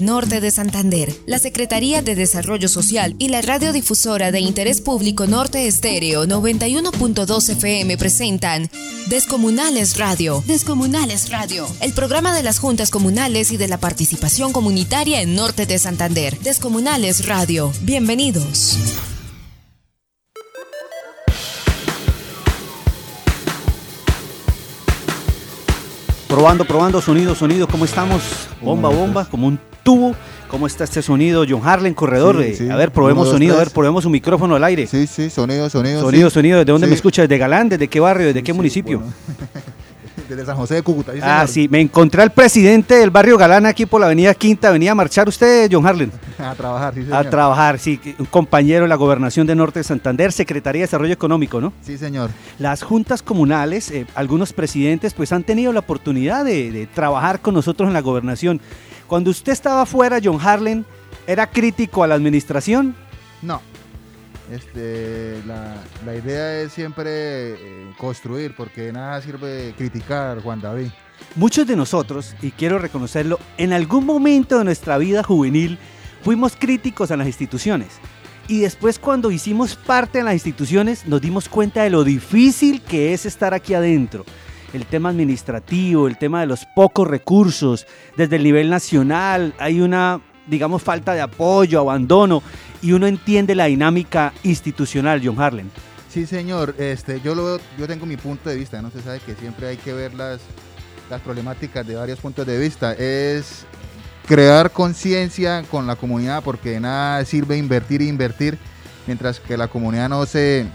Norte de Santander, la Secretaría de Desarrollo Social y la radiodifusora de Interés Público Norte Estéreo 91.2 FM presentan Descomunales Radio. Descomunales Radio, el programa de las juntas comunales y de la participación comunitaria en Norte de Santander. Descomunales Radio. Bienvenidos. Probando, probando, sonido, sonido, ¿cómo estamos? Bomba, bomba, como un tubo. ¿Cómo está este sonido? John Harlan, corredor. Sí, sí. A ver, probemos Uno, dos, sonido, a ver, probemos un micrófono al aire. Sí, sí, sonido, sonido. Sonido, sí. sonido, ¿desde dónde me escucha? ¿Desde Galán? ¿Desde qué barrio? ¿Desde qué municipio? bueno. Desde San José de Cúcuta. sí, ah, señor. sí, me encontré al presidente del barrio Galán aquí por la avenida Quinta. ¿Venía a marchar usted, John Harlan? A trabajar, sí, A señor. trabajar, sí, un compañero de la Gobernación de Norte de Santander, Secretaría de Desarrollo Económico, ¿no? Sí, señor. Las juntas comunales, eh, algunos presidentes, pues han tenido la oportunidad de, de trabajar con nosotros en la gobernación. Cuando usted estaba afuera, John Harlan, ¿era crítico a la administración? No. Este, la, la idea es siempre eh, construir, porque nada sirve criticar, Juan David. Muchos de nosotros, y quiero reconocerlo, en algún momento de nuestra vida juvenil fuimos críticos a las instituciones. Y después cuando hicimos parte de las instituciones nos dimos cuenta de lo difícil que es estar aquí adentro. El tema administrativo, el tema de los pocos recursos, desde el nivel nacional hay una, digamos, falta de apoyo, abandono, y uno entiende la dinámica institucional, John Harlan. Sí, señor. Este, yo lo yo tengo mi punto de vista, no se sabe que siempre hay que ver las, las problemáticas de varios puntos de vista. Es crear conciencia con la comunidad, porque de nada sirve invertir e invertir, mientras que la comunidad no se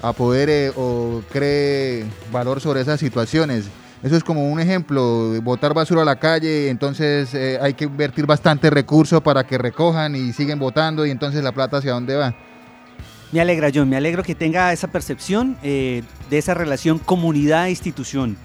apodere o cree valor sobre esas situaciones. Eso es como un ejemplo, botar basura a la calle, entonces eh, hay que invertir bastante recursos para que recojan y siguen votando y entonces la plata hacia dónde va. Me alegra, John, me alegro que tenga esa percepción eh, de esa relación comunidad-institución.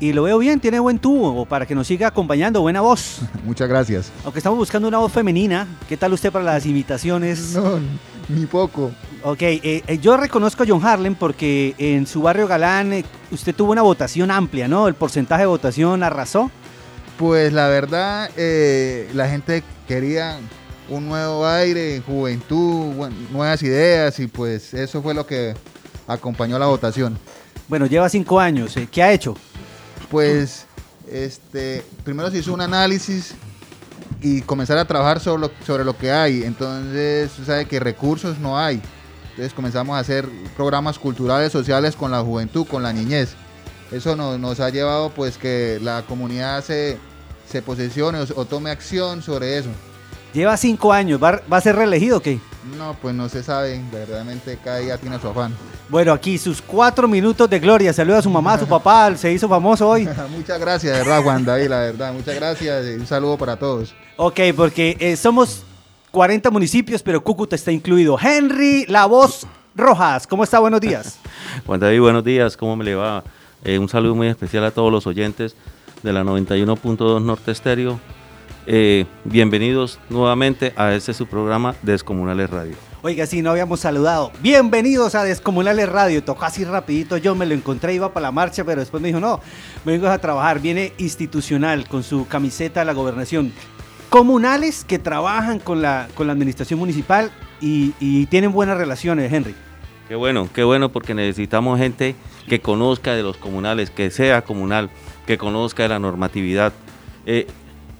Y lo veo bien, tiene buen tubo para que nos siga acompañando, buena voz. Muchas gracias. Aunque estamos buscando una voz femenina, ¿qué tal usted para las imitaciones? No, ni poco. Ok, eh, eh, yo reconozco a John Harlan porque en su barrio Galán eh, usted tuvo una votación amplia, ¿no? El porcentaje de votación arrasó. Pues la verdad, eh, la gente quería un nuevo aire, juventud, nuevas ideas y pues eso fue lo que acompañó la votación. Bueno, lleva cinco años, ¿qué ha hecho? Pues este, primero se hizo un análisis y comenzar a trabajar sobre lo, sobre lo que hay. Entonces, sabe que recursos no hay. Entonces comenzamos a hacer programas culturales, sociales con la juventud, con la niñez. Eso nos, nos ha llevado pues que la comunidad se, se posesione o tome acción sobre eso. Lleva cinco años, ¿va, va a ser reelegido o qué? No, pues no se sabe, verdaderamente cada día tiene su afán. Bueno, aquí sus cuatro minutos de gloria. Saluda a su mamá, a su papá, se hizo famoso hoy. muchas gracias, de verdad, Juan David, la verdad, muchas gracias y un saludo para todos. Ok, porque eh, somos 40 municipios, pero Cúcuta está incluido. Henry La Voz Rojas, ¿cómo está? Buenos días. Juan David, buenos días, ¿cómo me le va? Eh, un saludo muy especial a todos los oyentes de la 91.2 Norte Estéreo. Eh, bienvenidos nuevamente a este su programa Descomunales Radio. Oiga, sí, no habíamos saludado. Bienvenidos a Descomunales Radio. Tocó así rapidito, yo me lo encontré, iba para la marcha, pero después me dijo, no, vengo a trabajar. Viene institucional con su camiseta de la gobernación. Comunales que trabajan con la, con la administración municipal y, y tienen buenas relaciones, Henry. Qué bueno, qué bueno porque necesitamos gente que conozca de los comunales, que sea comunal, que conozca de la normatividad eh,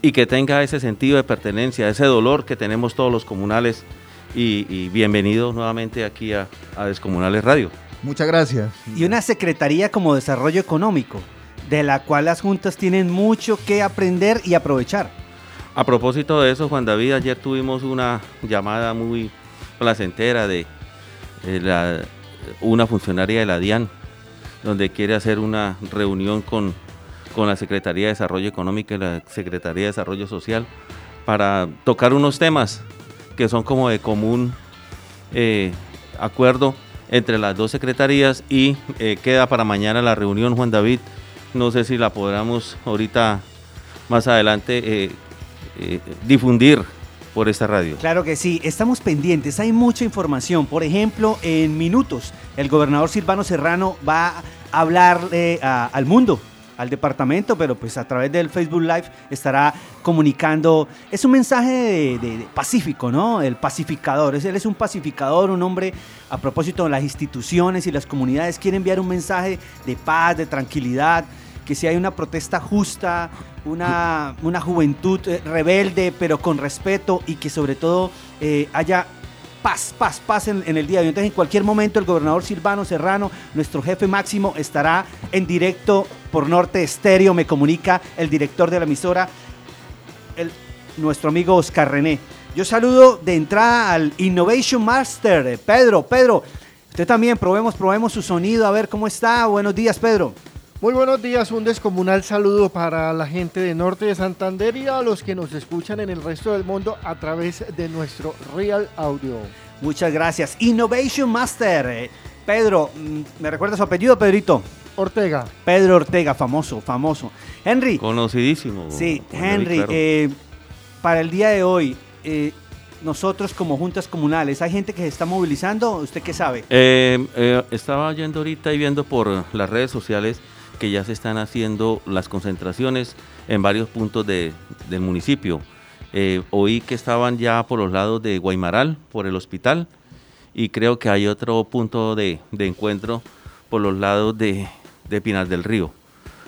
y que tenga ese sentido de pertenencia, ese dolor que tenemos todos los comunales. Y, y bienvenidos nuevamente aquí a, a Descomunales Radio. Muchas gracias. y una secretaría como desarrollo económico, de la cual las juntas tienen mucho que aprender y aprovechar. A propósito de eso, Juan David, ayer tuvimos una llamada muy placentera de eh, la- una funcionaria de la DIAN, donde quiere hacer una reunión con, con la Secretaría de Desarrollo Económico y la Secretaría de Desarrollo Social para tocar unos temas que son como de común eh, acuerdo entre las dos secretarías y eh, queda para mañana la reunión, Juan David. No sé si la podamos ahorita más adelante eh, difundir por esta radio. Claro que sí, estamos pendientes, hay mucha información. Por ejemplo, en minutos, el gobernador Silvano Serrano va a hablarle al mundo al departamento, pero pues a través del Facebook Live estará comunicando. Es un mensaje de, pacífico, ¿no? El pacificador. Él es un pacificador, un hombre a propósito las instituciones y las comunidades. Quiere enviar un mensaje de paz, de tranquilidad, que si hay una protesta justa, una, una juventud eh, rebelde, pero con respeto y que sobre todo eh, haya paz, paz, paz en, el día de hoy. Entonces, en cualquier momento, el gobernador Silvano Serrano, nuestro jefe máximo, estará en directo por Norte Estéreo. Me comunica el director de la emisora, nuestro amigo Oscar René. Yo saludo de entrada al Innovation Master, eh, Pedro. Pedro, usted también, probemos, probemos su sonido, a ver cómo está. Buenos días, Pedro. Muy buenos días, un descomunal saludo para la gente de Norte de Santander y a los que nos escuchan en el resto del mundo a través de nuestro Real Audio. Muchas gracias. Innovation Master. Eh, Pedro, mm, ¿me recuerda su apellido, Pedrito? Ortega. Pedro Ortega, famoso, famoso. Henry. Conocidísimo. Sí, Henry, eh, para el día de hoy, eh, nosotros como juntas comunales, ¿hay gente que se está movilizando? ¿Usted qué sabe? estaba yendo ahorita y viendo por las redes sociales que ya se están haciendo las concentraciones en varios puntos del municipio. Eh, oí que estaban ya por los lados de Guaymaral, por el hospital, y creo que hay otro punto de, encuentro por los lados de, de Pinar del Río.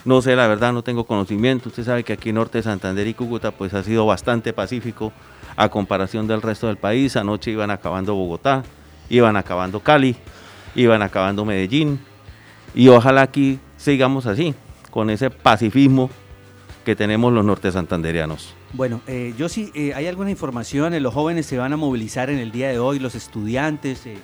No sé, la verdad no tengo conocimiento. Usted sabe que aquí Norte de Santander y Cúcuta pues ha sido bastante pacífico a comparación del resto del país. Anoche iban acabando Bogotá, iban acabando Cali, iban acabando Medellín. Y ojalá aquí sigamos así, con ese pacifismo que tenemos los norte santanderianos. Bueno, eh, yo sí, eh, hay alguna información, los jóvenes se van a movilizar en el día de hoy, los estudiantes, eh,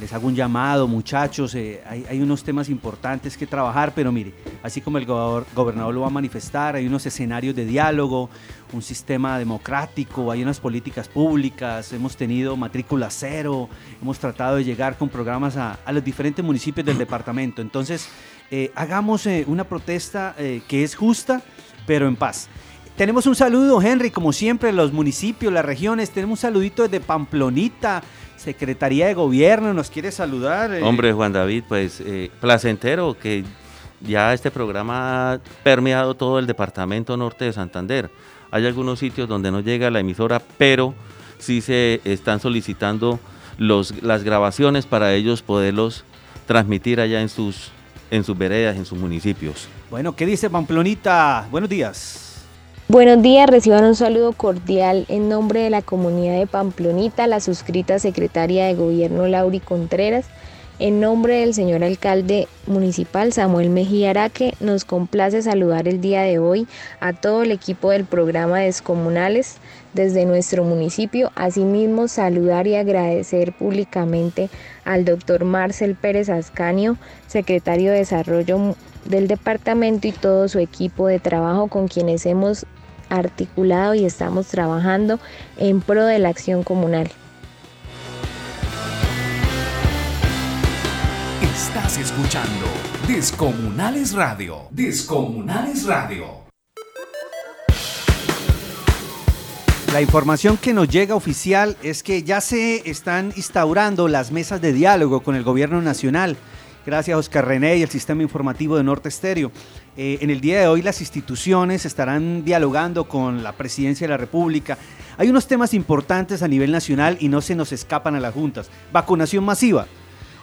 les hago un llamado, muchachos, hay, hay, unos temas importantes que trabajar, pero mire, así como el gobernador lo va a manifestar, hay unos escenarios de diálogo, un sistema democrático, hay unas políticas públicas, hemos tenido matrícula cero, hemos tratado de llegar con programas a, a los diferentes municipios del departamento, entonces eh, hagamos eh, una protesta eh, que es justa, pero en paz. Tenemos un saludo, Henry, como siempre, los municipios, las regiones. Tenemos un saludito desde Pamplonita, Secretaría de Gobierno, nos quiere saludar. Hombre, Juan David, pues placentero que ya este programa ha permeado todo el departamento norte de Santander. Hay algunos sitios donde no llega la emisora, pero sí se están solicitando los, las grabaciones para ellos poderlos transmitir allá en sus en sus veredas, en sus municipios. Bueno, ¿qué dice Pamplonita? Buenos días. Buenos días, reciban un saludo cordial en nombre de la comunidad de Pamplonita, la suscrita secretaria de Gobierno Lauri Contreras. En nombre del señor alcalde municipal Samuel Mejía Araque, nos complace saludar el día de hoy a todo el equipo del programa Descomunales desde nuestro municipio. Asimismo, saludar y agradecer públicamente al doctor Marcel Pérez Ascanio, secretario de Desarrollo del departamento y todo su equipo de trabajo con quienes hemos articulado y estamos trabajando en pro de la acción comunal. Estás escuchando Descomunales Radio. Descomunales Radio. La información que nos llega oficial es que ya se están instaurando las mesas de diálogo con el gobierno nacional. Gracias Oscar René y el sistema informativo de Norte Estéreo. Eh, en el día de hoy las instituciones estarán dialogando con la presidencia de la República. Hay unos temas importantes a nivel nacional y no se nos escapan a las juntas. Vacunación masiva.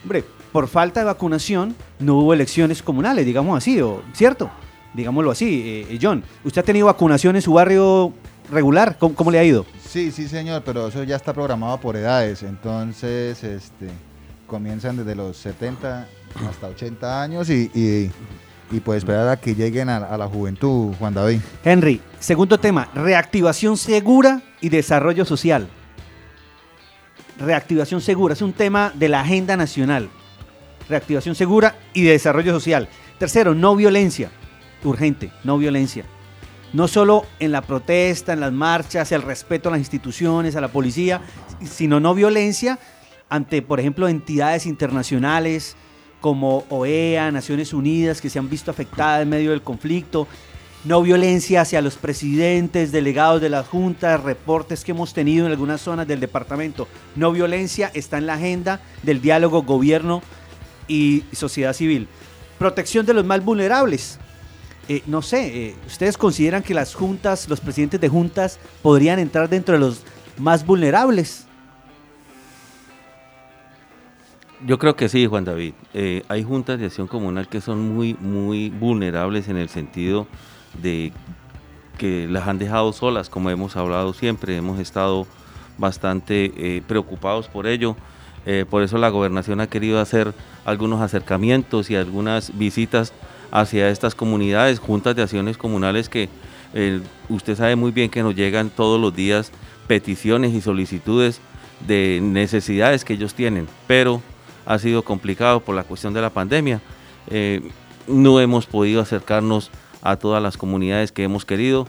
Hombre, por falta de vacunación no hubo elecciones comunales, digamos así, ¿cierto? Digámoslo así. Eh, eh, John, ¿usted ha tenido vacunación en su barrio regular? ¿Cómo, le ha ido? Sí, sí, señor, pero eso ya está programado por edades. Entonces, este, comienzan desde los 70 hasta 80 años y, y, pues esperar a que lleguen a, la juventud, Juan David. Henry, segundo tema, reactivación segura y desarrollo social. Reactivación segura, es un tema de la agenda nacional. Reactivación segura y desarrollo social. Tercero, no violencia. Urgente, no violencia no solo en la protesta, en las marchas, el respeto a las instituciones, a la policía, sino no violencia ante, por ejemplo, entidades internacionales como OEA, Naciones Unidas, que se han visto afectadas en medio del conflicto, no violencia hacia los presidentes, delegados de las juntas, reportes que hemos tenido en algunas zonas del departamento. No violencia está en la agenda del diálogo gobierno y sociedad civil. Protección de los más vulnerables Eh, no sé, eh, ¿ustedes consideran que las juntas, los presidentes de juntas podrían entrar dentro de los más vulnerables? Yo creo que sí, Juan David. Eh, hay juntas de acción comunal que son muy, muy vulnerables en el sentido de que las han dejado solas, como hemos hablado siempre. Hemos estado bastante preocupados por ello. Por eso la gobernación ha querido hacer algunos acercamientos y algunas visitas hacia estas comunidades, juntas de acciones comunales que usted sabe muy bien que nos llegan todos los días peticiones y solicitudes de necesidades que ellos tienen, pero ha sido complicado por la cuestión de la pandemia. Eh, no hemos podido acercarnos a todas las comunidades que hemos querido,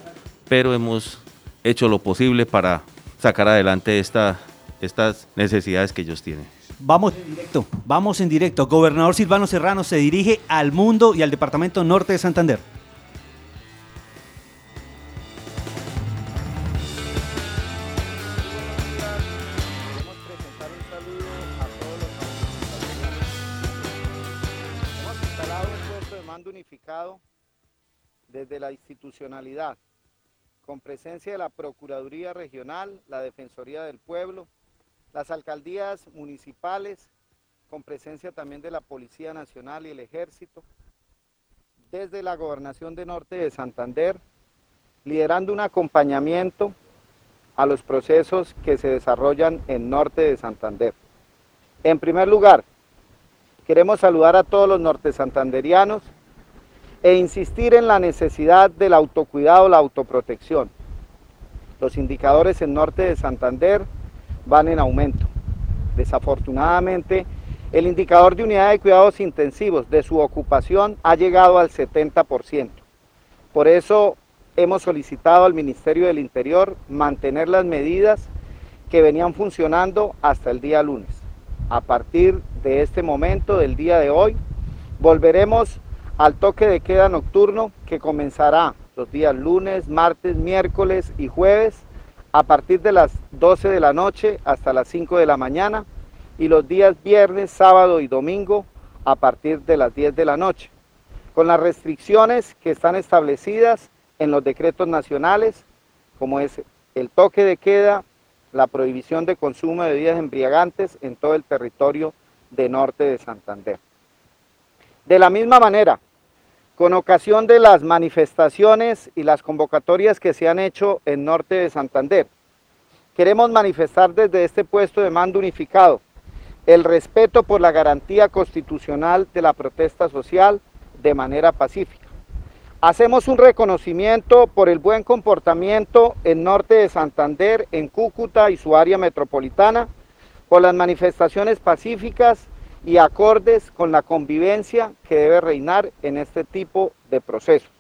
pero hemos hecho lo posible para sacar adelante esta, estas necesidades que ellos tienen. Vamos en directo, vamos en directo. Gobernador Silvano Serrano se dirige al mundo y al departamento norte de Santander. desde la institucionalidad, con presencia de la Procuraduría Regional, la Defensoría del Pueblo, las alcaldías municipales, con presencia también de la Policía Nacional y el Ejército, desde la Gobernación de Norte de Santander, liderando un acompañamiento a los procesos que se desarrollan en Norte de Santander. En primer lugar, queremos saludar a todos los norte santanderianos e insistir en la necesidad del autocuidado, la autoprotección. Los indicadores en norte de Santander van en aumento. Desafortunadamente, el indicador de unidad de cuidados intensivos de su ocupación ha llegado al 70%. Por eso hemos solicitado al Ministerio del Interior mantener las medidas que venían funcionando hasta el día lunes. A partir de este momento, del día de hoy, volveremos al toque de queda nocturno que comenzará los días lunes, martes, miércoles y jueves a partir de las 12 de la noche hasta las 5 de la mañana y los días viernes, sábado y domingo a partir de las 10 de la noche, con las restricciones que están establecidas en los decretos nacionales, como es el toque de queda, la prohibición de consumo de bebidas embriagantes en todo el territorio de norte de Santander. De la misma manera, con ocasión de las manifestaciones y las convocatorias que se han hecho en Norte de Santander. Queremos manifestar desde este puesto de mando unificado el respeto por la garantía constitucional de la protesta social de manera pacífica. Hacemos un reconocimiento por el buen comportamiento en Norte de Santander, en Cúcuta y su área metropolitana, por las manifestaciones pacíficas y acordes con la convivencia que debe reinar en este tipo de procesos.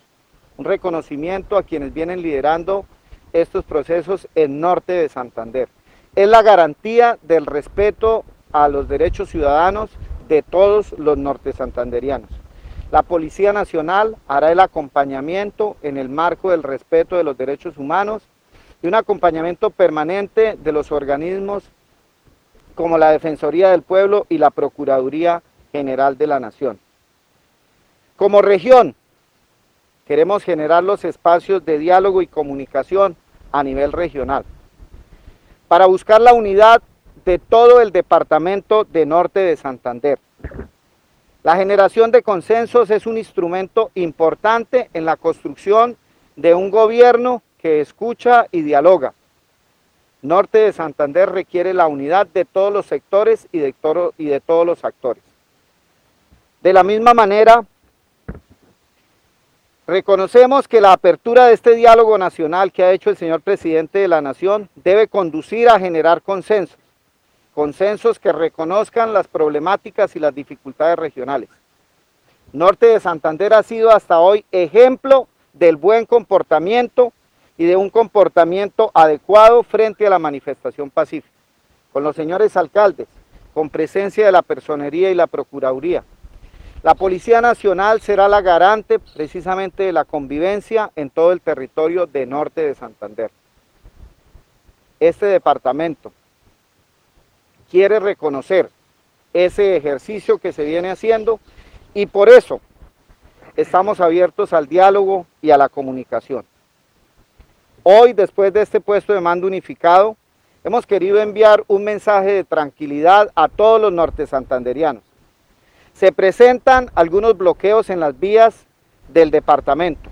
Un reconocimiento a quienes vienen liderando estos procesos en norte de Santander. Es la garantía del respeto a los derechos ciudadanos de todos los norte santanderianos. La Policía Nacional hará el acompañamiento en el marco del respeto de los derechos humanos y un acompañamiento permanente de los organismos como la Defensoría del Pueblo y la Procuraduría General de la Nación. Como región, queremos generar los espacios de diálogo y comunicación a nivel regional para buscar la unidad de todo el departamento de Norte de Santander. La generación de consensos es un instrumento importante en la construcción de un gobierno que escucha y dialoga, Norte de Santander requiere la unidad de todos los sectores y de, todos los actores. De la misma manera, reconocemos que la apertura de este diálogo nacional que ha hecho el señor presidente de la Nación debe conducir a generar consensos, consensos que reconozcan las problemáticas y las dificultades regionales. Norte de Santander ha sido hasta hoy ejemplo del buen comportamiento y de un comportamiento adecuado frente a la manifestación pacífica. Con los señores alcaldes, con presencia de la personería y la procuraduría. La Policía Nacional será la garante precisamente de la convivencia en todo el territorio de norte de Santander. Este departamento quiere reconocer ese ejercicio que se viene haciendo y por eso estamos abiertos al diálogo y a la comunicación. Hoy, después de este puesto de mando unificado, hemos querido enviar un mensaje de tranquilidad a todos los norte santanderianos. Se presentan algunos bloqueos en las vías del departamento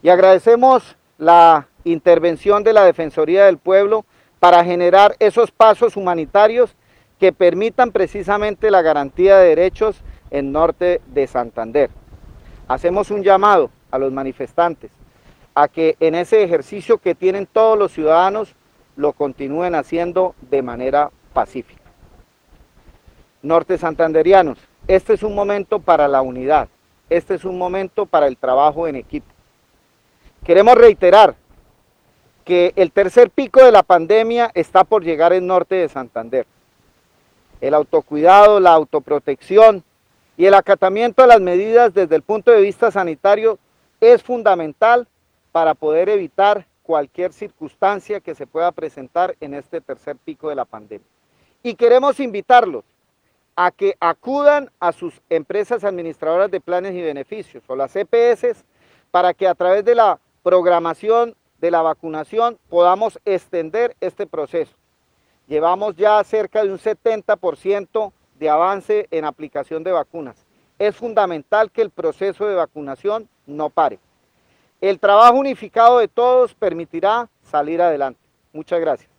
y agradecemos la intervención de la Defensoría del Pueblo para generar esos pasos humanitarios que permitan precisamente la garantía de derechos en norte de Santander. Hacemos un llamado a los manifestantes a que en ese ejercicio que tienen todos los ciudadanos lo continúen haciendo de manera pacífica. Norte santanderianos, este es un momento para la unidad, este es un momento para el trabajo en equipo. Queremos reiterar que el tercer pico de la pandemia está por llegar en norte de Santander. El autocuidado, la autoprotección y el acatamiento a las medidas desde el punto de vista sanitario es fundamental para poder evitar cualquier circunstancia que se pueda presentar en este tercer pico de la pandemia. Y queremos invitarlos a que acudan a sus empresas administradoras de planes y beneficios o las EPS para que a través de la programación de la vacunación podamos extender este proceso. Llevamos ya cerca de un 70% de avance en aplicación de vacunas. Es fundamental que el proceso de vacunación no pare. El trabajo unificado de todos permitirá salir adelante. Muchas gracias.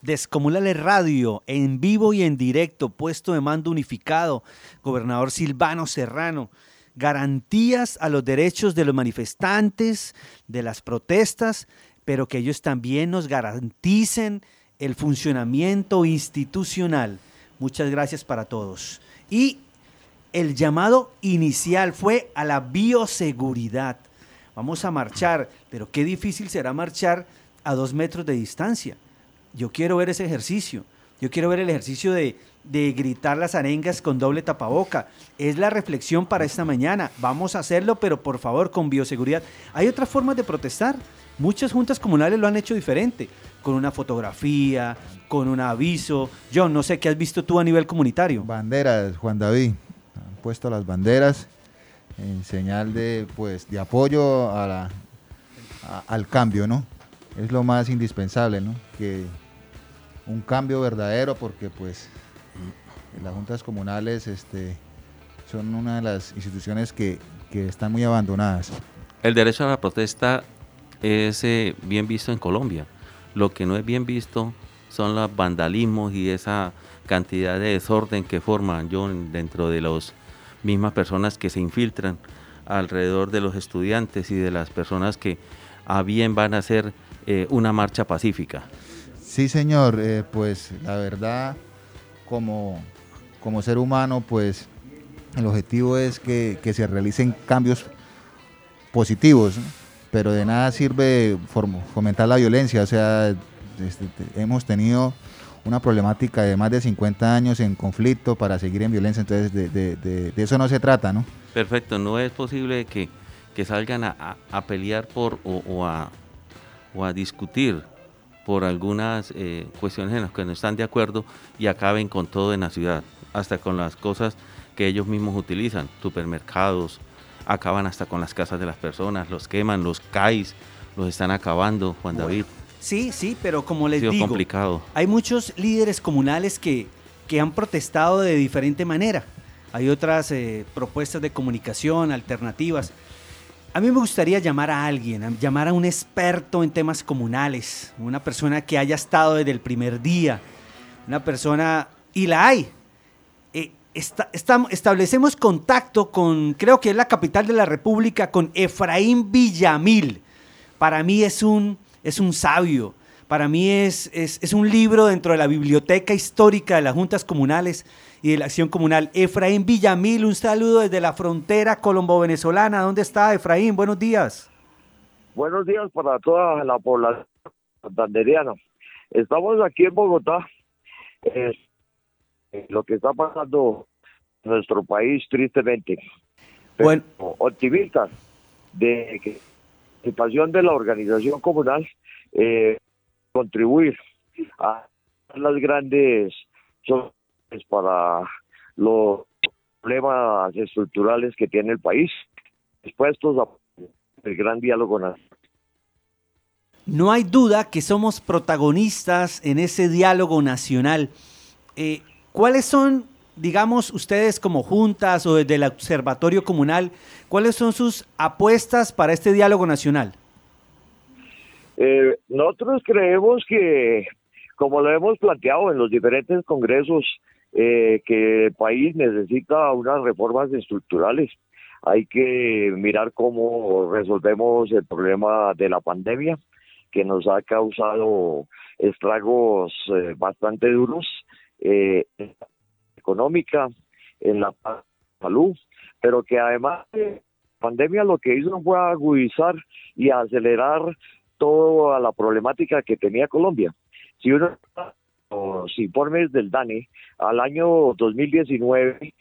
Descomunales Radio, en vivo y en directo, puesto de mando unificado, gobernador Silvano Serrano, garantías a los derechos de los manifestantes, de las protestas, pero que ellos también nos garanticen el funcionamiento institucional. Muchas gracias para todos. Y el llamado inicial fue a la bioseguridad. Vamos a marchar, pero qué difícil será marchar a dos metros de distancia. Yo quiero ver ese ejercicio. Yo quiero ver el ejercicio de, gritar las arengas con doble tapaboca. Es la reflexión para esta mañana. Vamos a hacerlo, pero por favor con bioseguridad. Hay otras formas de protestar. Muchas juntas comunales lo han hecho diferente, con una fotografía, con un aviso. Yo no sé qué has visto tú a nivel comunitario. Banderas, Juan David. Puesto las banderas en señal de, pues, de apoyo a al cambio, ¿no? Es lo más indispensable, ¿no? Que un cambio verdadero porque pues las juntas comunales este, son una de las instituciones que, están muy abandonadas. El derecho a la protesta es eh, bien visto en Colombia. Lo que no es bien visto son los vandalismos y esa cantidad de desorden que forman yo dentro de las mismas personas que se infiltran alrededor de los estudiantes y de las personas que a bien van a hacer eh, una marcha pacífica. Sí, señor, eh, pues la verdad, como, como ser humano, pues el objetivo es que, se realicen cambios positivos, pero de nada sirve fomentar la violencia, o sea, este, hemos tenido una problemática de más de 50 años en conflicto para seguir en violencia, entonces de, eso no se trata, ¿no? Perfecto, no es posible que, salgan a, pelear por o, a, o a discutir por algunas eh, cuestiones en las que no están de acuerdo y acaben con todo en la ciudad, hasta con las cosas que ellos mismos utilizan, supermercados, acaban hasta con las casas de las personas, los queman, los CAIs, los están acabando, Juan David. Sí, sí, pero como les digo, complicado. hay muchos líderes comunales que, que han protestado de diferente manera. Hay otras eh, propuestas de comunicación alternativas. A mí me gustaría llamar a alguien, llamar a un experto en temas comunales, una persona que haya estado desde el primer día, una persona, y la hay. Eh, establecemos contacto con, creo que es la capital de la República, con Efraín Villamil. Para mí es un, es un sabio, para mí es, es un libro dentro de la biblioteca histórica de las juntas comunales y de la Acción Comunal. Efraín Villamil, un saludo desde la frontera colombo-venezolana. ¿Dónde está Efraín? Buenos días. Buenos días para toda la población santanderiana. Estamos aquí en Bogotá. lo que está pasando en nuestro país, tristemente. bueno. optimistas de que participación de la organización comunal eh, contribuir a las grandes para los problemas estructurales que tiene el país, dispuestos a el gran diálogo nacional. No hay duda que somos protagonistas en ese diálogo nacional. Eh, ¿Cuáles son, digamos, ustedes como juntas o desde el Observatorio Comunal, cuáles son sus apuestas para este diálogo nacional? Eh, nosotros creemos que, como lo hemos planteado en los diferentes congresos, eh, que el país necesita unas reformas estructurales. Hay que mirar cómo resolvemos el problema de la pandemia, que nos ha causado estragos eh, bastante duros económica, en la salud, pero que además de pandemia lo que hizo fue agudizar y acelerar toda la problemática que tenía Colombia. Si uno los informes del DANE al año 2019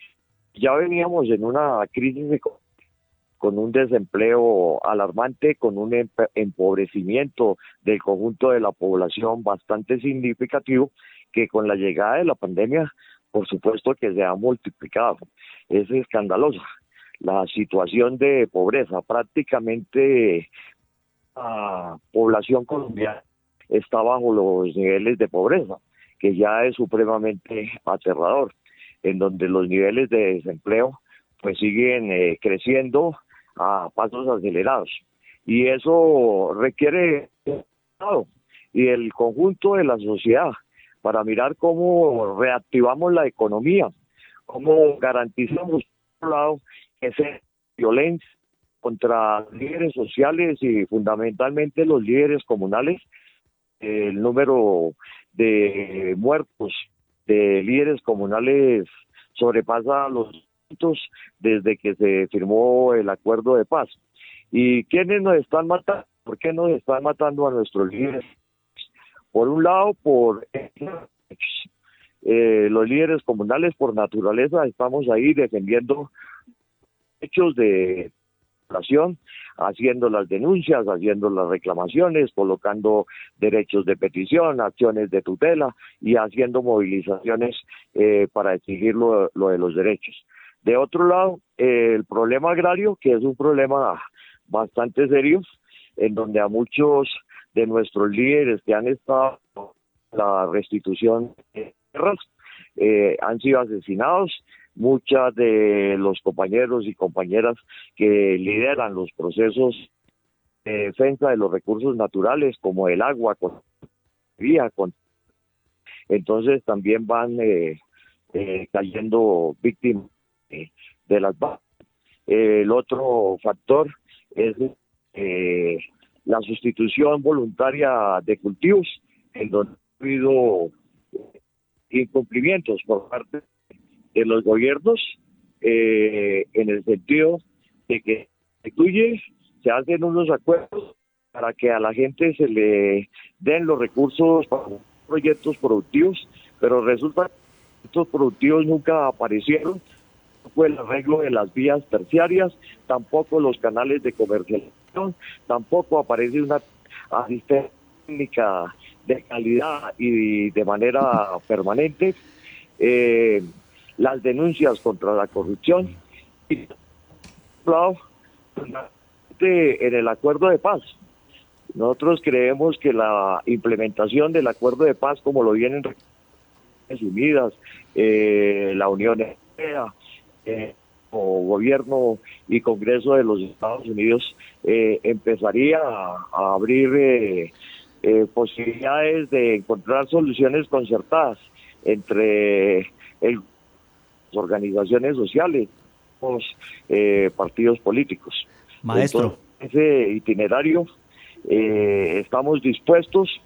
ya veníamos en una crisis con un desempleo alarmante, con un empobrecimiento del conjunto de la población bastante significativo, que con la llegada de la pandemia, por supuesto que se ha multiplicado. Es escandalosa la situación de pobreza. Prácticamente la población colombiana está bajo los niveles de pobreza, que ya es supremamente aterrador, en donde los niveles de desempleo pues siguen eh, creciendo a pasos acelerados. Y eso requiere y el conjunto de la sociedad para mirar cómo reactivamos la economía, cómo garantizamos, por un lado, esa violencia contra líderes sociales y fundamentalmente los líderes comunales, el número de muertos de líderes comunales sobrepasa los desde que se firmó el acuerdo de paz. ¿Y quiénes nos están matando? ¿Por qué nos están matando a nuestros líderes? Por un lado, por eh, los líderes comunales por naturaleza estamos ahí defendiendo hechos de población, haciendo las denuncias, haciendo las reclamaciones, colocando derechos de petición, acciones de tutela y haciendo movilizaciones eh, para exigir lo, de los derechos. De otro lado, el problema agrario, que es un problema bastante serio, en donde a muchos de nuestros líderes que han estado en la restitución de tierras eh, han sido asesinados, muchas de los compañeros y compañeras que lideran los procesos de defensa de los recursos naturales como el agua, con con entonces también van eh, eh, cayendo víctimas de las bajas. el otro factor es eh, la sustitución voluntaria de cultivos, en donde ha habido incumplimientos por parte de los gobiernos eh, en el sentido de que se se hacen unos acuerdos para que a la gente se le den los recursos para proyectos productivos, pero resulta que estos productivos nunca aparecieron, no fue el arreglo de las vías terciarias, tampoco los canales de comercialización, tampoco aparece una asistencia técnica de calidad y de manera permanente. Eh, las denuncias contra la corrupción y en el acuerdo de paz. Nosotros creemos que la implementación del acuerdo de paz, como lo vienen Naciones Unidas, eh, la Unión Europea, eh, o gobierno y Congreso de los Estados Unidos, eh, empezaría a, abrir posibilidades de encontrar soluciones concertadas entre el organizaciones sociales, los eh, partidos políticos. Maestro. ese itinerario eh, estamos dispuestos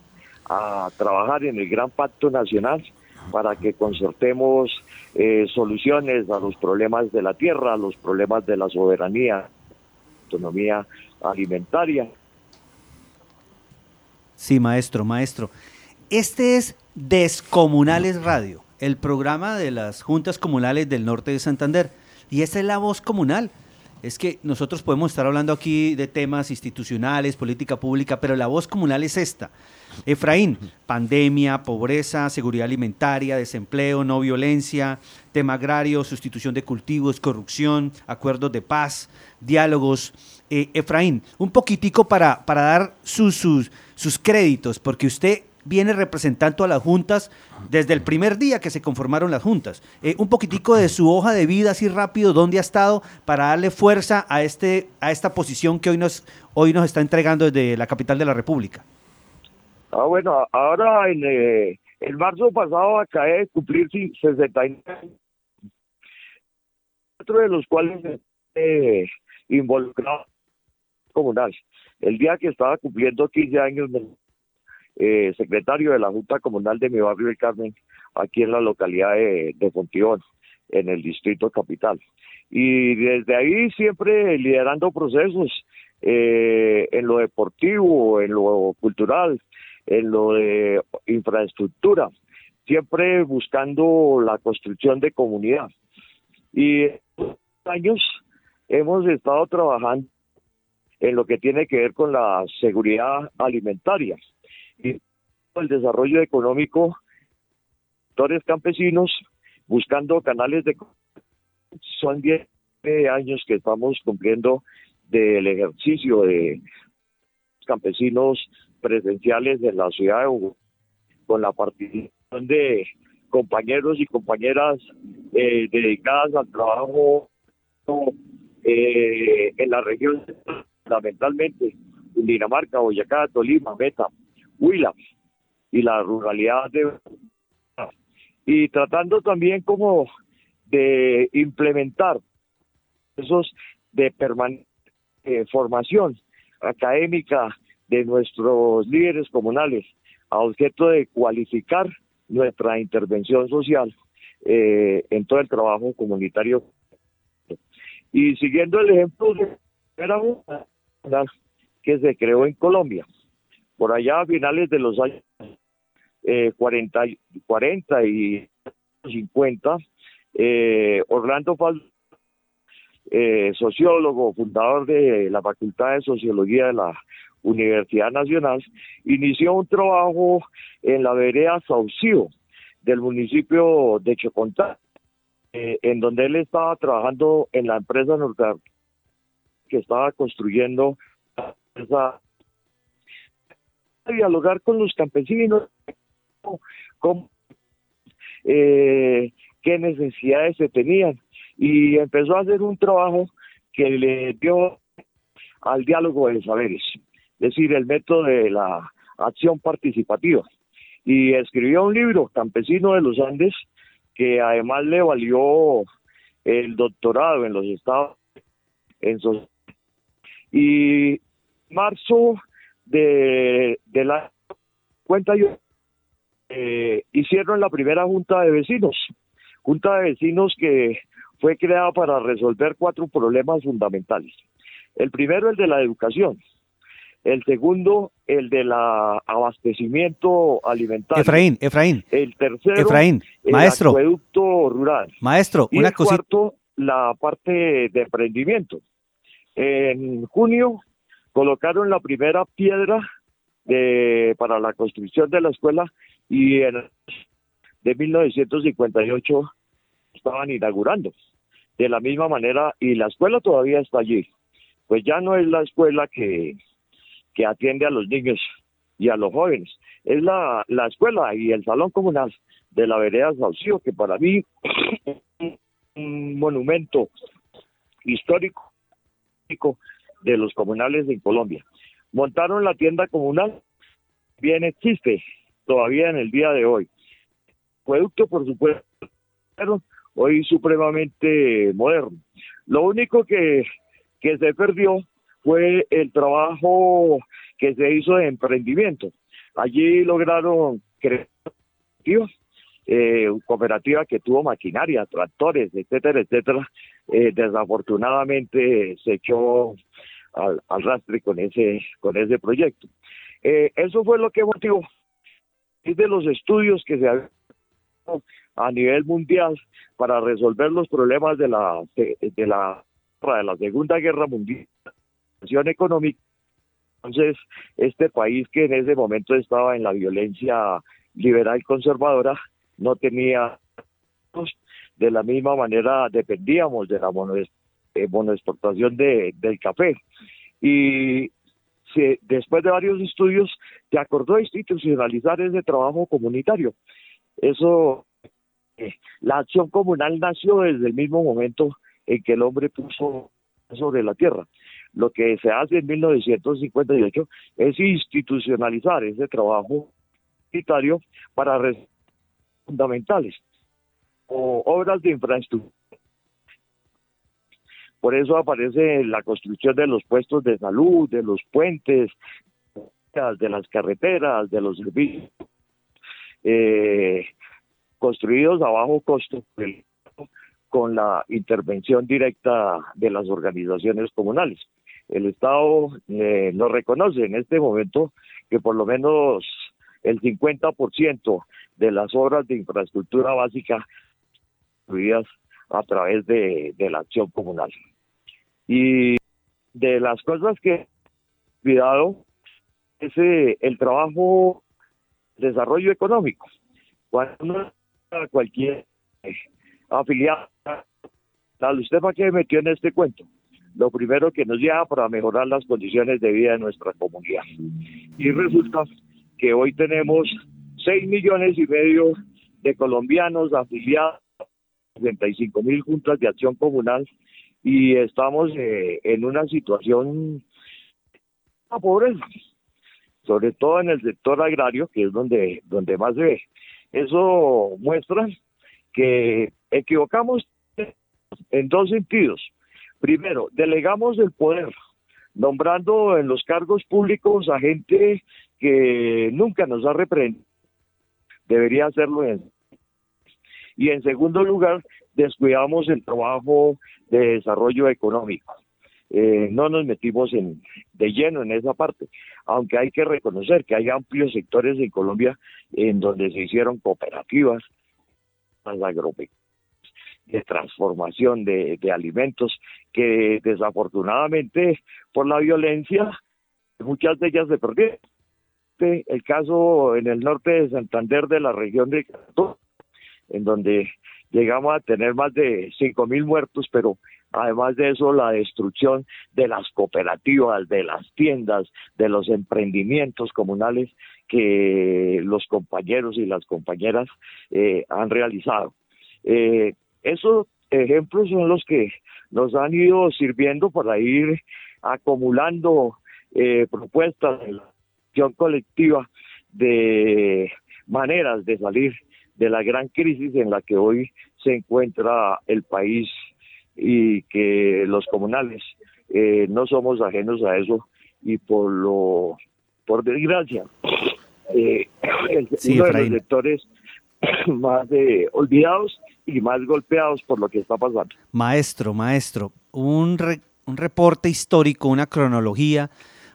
a trabajar en el Gran Pacto Nacional para que concertemos eh, soluciones a los problemas de la tierra, a los problemas de la soberanía, autonomía alimentaria. Sí, maestro, maestro. Este es Descomunales Radio el programa de las juntas comunales del norte de Santander. Y esa es la voz comunal. Es que nosotros podemos estar hablando aquí de temas institucionales, política pública, pero la voz comunal es esta. Efraín, pandemia, pobreza, seguridad alimentaria, desempleo, no violencia, tema agrario, sustitución de cultivos, corrupción, acuerdos de paz, diálogos. Eh, Efraín, un poquitico para, para dar sus, sus, sus créditos, porque usted viene representando a las juntas desde el primer día que se conformaron las juntas. Eh, un poquitico de su hoja de vida, así rápido, dónde ha estado para darle fuerza a, este, a esta posición que hoy nos, hoy nos está entregando desde la capital de la República. Ah, bueno, ahora en eh, el marzo pasado acabé de cumplir 69 cuatro de los cuales eh, involucrado comunal. El día que estaba cumpliendo 15 años, eh, secretario de la Junta Comunal de mi barrio del Carmen, aquí en la localidad de, de Fontibón, en el distrito capital. Y desde ahí siempre liderando procesos eh, en lo deportivo, en lo cultural, en lo de infraestructura, siempre buscando la construcción de comunidad. Y estos años hemos estado trabajando en lo que tiene que ver con la seguridad alimentaria y el desarrollo económico sectores campesinos buscando canales de son 10 años que estamos cumpliendo del ejercicio de campesinos presenciales en la ciudad de Bogotá, con la participación de compañeros y compañeras eh, dedicadas al trabajo eh, en la región, fundamentalmente Dinamarca, Boyacá, Tolima, Meta, Huila y la ruralidad de y tratando también como de implementar esos de permanente eh, formación académica de nuestros líderes comunales a objeto de cualificar nuestra intervención social eh, en todo el trabajo comunitario. Y siguiendo el ejemplo de que se creó en Colombia, por allá a finales de los años eh, 40, 40 y 50, eh, Orlando Fal eh, sociólogo, fundador de la Facultad de Sociología de la Universidad Nacional, inició un trabajo en la vereda Saucío del municipio de Chocontá, eh, en donde él estaba trabajando en la empresa norte que estaba construyendo esa dialogar con los campesinos, con, eh, qué necesidades se tenían y empezó a hacer un trabajo que le dio al diálogo de saberes es decir, el método de la acción participativa. Y escribió un libro, Campesino de los Andes, que además le valió el doctorado en los Estados en y marzo de, de la cuenta yo eh, hicieron la primera junta de vecinos junta de vecinos que fue creada para resolver cuatro problemas fundamentales el primero el de la educación el segundo, el del abastecimiento alimentario. Efraín, Efraín. El tercero, Efraín, el acueducto rural. Maestro, y una el cuarto, la parte de emprendimiento. En junio colocaron la primera piedra de, para la construcción de la escuela y en de 1958 estaban inaugurando. De la misma manera, y la escuela todavía está allí. Pues ya no es la escuela que que atiende a los niños y a los jóvenes. Es la, la escuela y el salón comunal de la vereda Saucío, que para mí es un monumento histórico de los comunales en Colombia. Montaron la tienda comunal, bien existe todavía en el día de hoy. Producto, por supuesto, hoy supremamente moderno. Lo único que, que se perdió fue el trabajo que se hizo de emprendimiento. Allí lograron crear eh, cooperativa que tuvo maquinaria, tractores, etcétera, etcétera. Eh, desafortunadamente se echó al, al, rastre con ese con ese proyecto. Eh, eso fue lo que motivó de los estudios que se han a nivel mundial para resolver los problemas de la de, la de la Segunda Guerra Mundial, económica, entonces este país que en ese momento estaba en la violencia liberal conservadora no tenía de la misma manera dependíamos de la monoexportación de, del café. Y después de varios estudios se acordó institucionalizar ese trabajo comunitario. Eso eh, la acción comunal nació desde el mismo momento en que el hombre puso sobre la tierra. Lo que se hace en 1958 es institucionalizar ese trabajo comunitario para fundamentales o obras de infraestructura. Por eso aparece la construcción de los puestos de salud, de los puentes, de las carreteras, de los servicios eh, construidos a bajo costo con la intervención directa de las organizaciones comunales. El Estado eh, nos reconoce en este momento que por lo menos el 50% de las obras de infraestructura básica construidas a través de, la acción comunal. Y de las cosas que he cuidado es eh, el trabajo, desarrollo económico. Cuando cualquier eh, afiliado, ¿usted para qué metió en este cuento? Lo primero que nos lleva para mejorar las condiciones de vida de nuestra comunidad. Y resulta que hoy tenemos 6 millones y medio de colombianos afiliados a 35 mil juntas de acción comunal y estamos eh, en una situación de pobreza, sobre todo en el sector agrario, que es donde, donde más se ve. Eso muestra que equivocamos en dos sentidos. Primero, delegamos el poder, nombrando en los cargos públicos a gente que nunca nos ha reprendido. Debería hacerlo en. Y en segundo lugar, descuidamos el trabajo de desarrollo económico. Eh, no nos metimos en, de lleno en esa parte, aunque hay que reconocer que hay amplios sectores en Colombia en donde se hicieron cooperativas, agropecuarias de transformación de, alimentos que desafortunadamente por la violencia muchas de ellas se perdieron. El caso en el norte de Santander de la región de Cantón, en donde llegamos a tener más de cinco mil muertos, pero además de eso la destrucción de las cooperativas, de las tiendas, de los emprendimientos comunales que los compañeros y las compañeras eh, han realizado. Eh, esos ejemplos son los que nos han ido sirviendo para ir acumulando eh, propuestas de la acción colectiva de maneras de salir de la gran crisis en la que hoy se encuentra el país y que los comunales eh, no somos ajenos a eso y por lo por desgracia eh, uno de los sectores más eh, olvidados y más golpeados por lo que está pasando. Maestro, maestro, un, un reporte histórico, una cronología,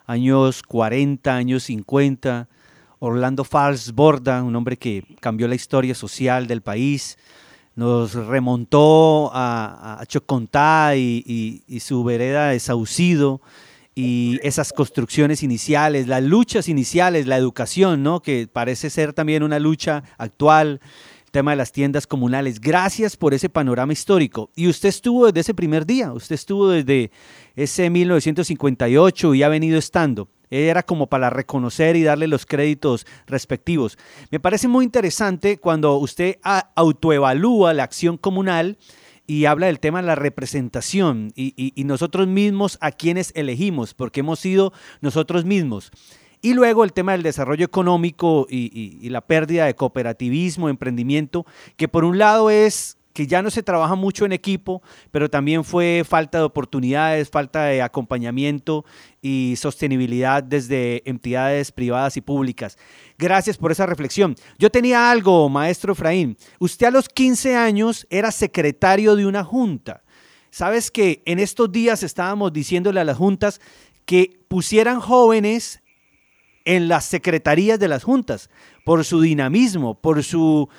años 40, años 50, Orlando Fals Borda, un hombre que cambió la historia social del país, nos remontó a, a Chocontá y, su vereda de Saucido y esas construcciones iniciales, las luchas iniciales, la educación, ¿no? que parece ser también una lucha actual, el tema de las tiendas comunales. Gracias por ese panorama histórico. Y usted estuvo desde ese primer día, usted estuvo desde ese 1958 y ha venido estando era como para reconocer y darle los créditos respectivos. Me parece muy interesante cuando usted autoevalúa la acción comunal y habla del tema de la representación y, nosotros mismos a quienes elegimos, porque hemos sido nosotros mismos. Y luego el tema del desarrollo económico y, y, la pérdida de cooperativismo, emprendimiento, que por un lado es que ya no se trabaja mucho en equipo, pero también fue falta de oportunidades, falta de acompañamiento y sostenibilidad desde entidades privadas y públicas. Gracias por esa reflexión. Yo tenía algo, maestro Efraín. Usted a los 15 años era secretario de una junta. Sabes que en estos días estábamos diciéndole a las juntas que pusieran jóvenes en las secretarías de las juntas por su dinamismo, por su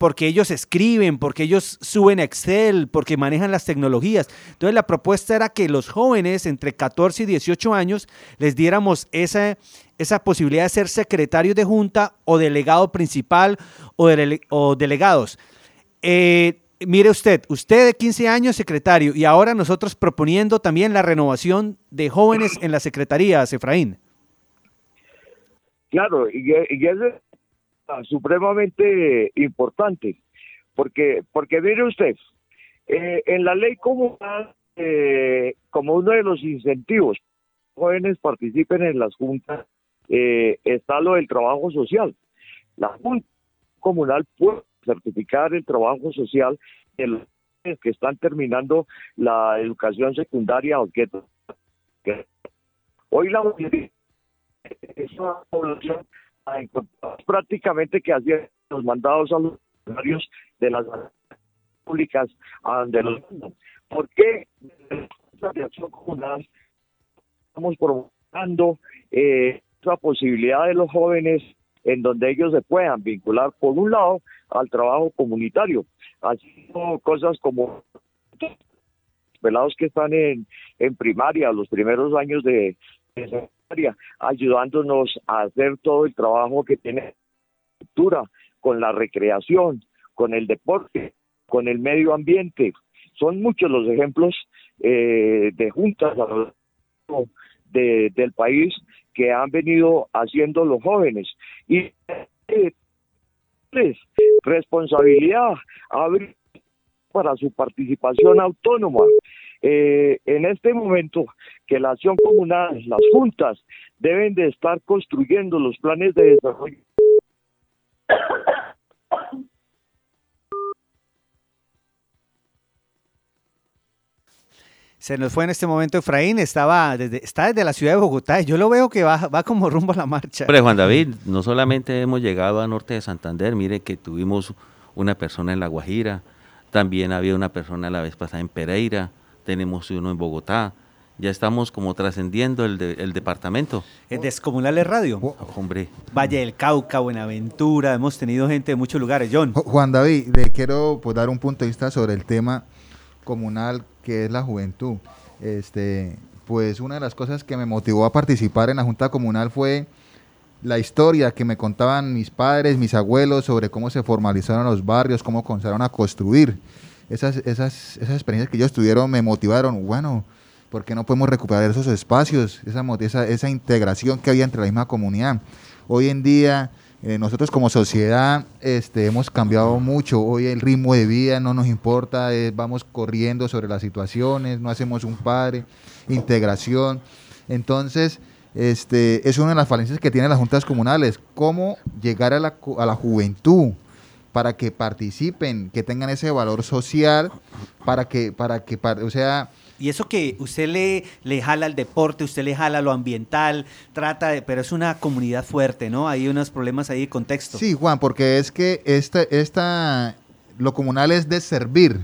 porque ellos escriben, porque ellos suben Excel, porque manejan las tecnologías. Entonces la propuesta era que los jóvenes entre 14 y 18 años les diéramos esa, esa posibilidad de ser secretarios de junta o delegado principal o, delegados. Eh, mire usted, usted de 15 años secretario y ahora nosotros proponiendo también la renovación de jóvenes en la secretaría, Efraín. Claro, y, es supremamente importante, porque, porque mire usted, eh, en la ley comunal, eh, como uno de los incentivos, jóvenes participen en las juntas, eh, está lo del trabajo social. La Junta Comunal puede certificar el trabajo social de los que están terminando la educación secundaria o que hoy la población prácticamente que hacía los mandados a los funcionarios de las públicas de los ¿Por qué la acción comunal estamos provocando eh, esa posibilidad de los jóvenes en donde ellos se puedan vincular, por un lado, al trabajo comunitario, haciendo cosas como pelados que están en, en primaria, los primeros años de, secundaria, ayudándonos a hacer todo el trabajo que tiene cultura, con la recreación, con el deporte, con el medio ambiente. Son muchos los ejemplos eh, de juntas de, del país que han venido haciendo los jóvenes. Y eh, responsabilidad abrir para su participación autónoma. Eh, en este momento que la acción comunal, las juntas, deben de estar construyendo los planes de desarrollo Se nos fue en este momento Efraín, estaba desde, está desde la ciudad de Bogotá y yo lo veo que va, va como rumbo a la marcha. Pero Juan David, no solamente hemos llegado a norte de Santander, mire que tuvimos una persona en La Guajira, también había una persona la vez pasada en Pereira, tenemos uno en Bogotá, ya estamos como trascendiendo el, el departamento. El Descomunales Radio. Oh, hombre. Valle del Cauca, Buenaventura, hemos tenido gente de muchos lugares. John. Juan David, le quiero pues, dar un punto de vista sobre el tema comunal que es la juventud. Este, pues una de las cosas que me motivó a participar en la Junta Comunal fue la historia que me contaban mis padres, mis abuelos sobre cómo se formalizaron los barrios, cómo comenzaron a construir. Esas, esas, esas experiencias que ellos tuvieron me motivaron, bueno, ¿por qué no podemos recuperar esos espacios, esa, esa, esa integración que había entre la misma comunidad? Hoy en día eh, nosotros como sociedad este, hemos cambiado mucho. Hoy el ritmo de vida no nos importa, vamos corriendo sobre las situaciones, no hacemos un padre, integración. Entonces, este, es una de las falencias que tienen las juntas comunales. ¿Cómo llegar a la, a la juventud? para que participen, que tengan ese valor social, para que, para que, o sea, y eso que usted le, le jala al deporte, usted le jala lo ambiental, trata de, pero es una comunidad fuerte, ¿no? Hay unos problemas ahí de contexto. Sí, Juan, porque es que esta, esta, lo comunal es de servir.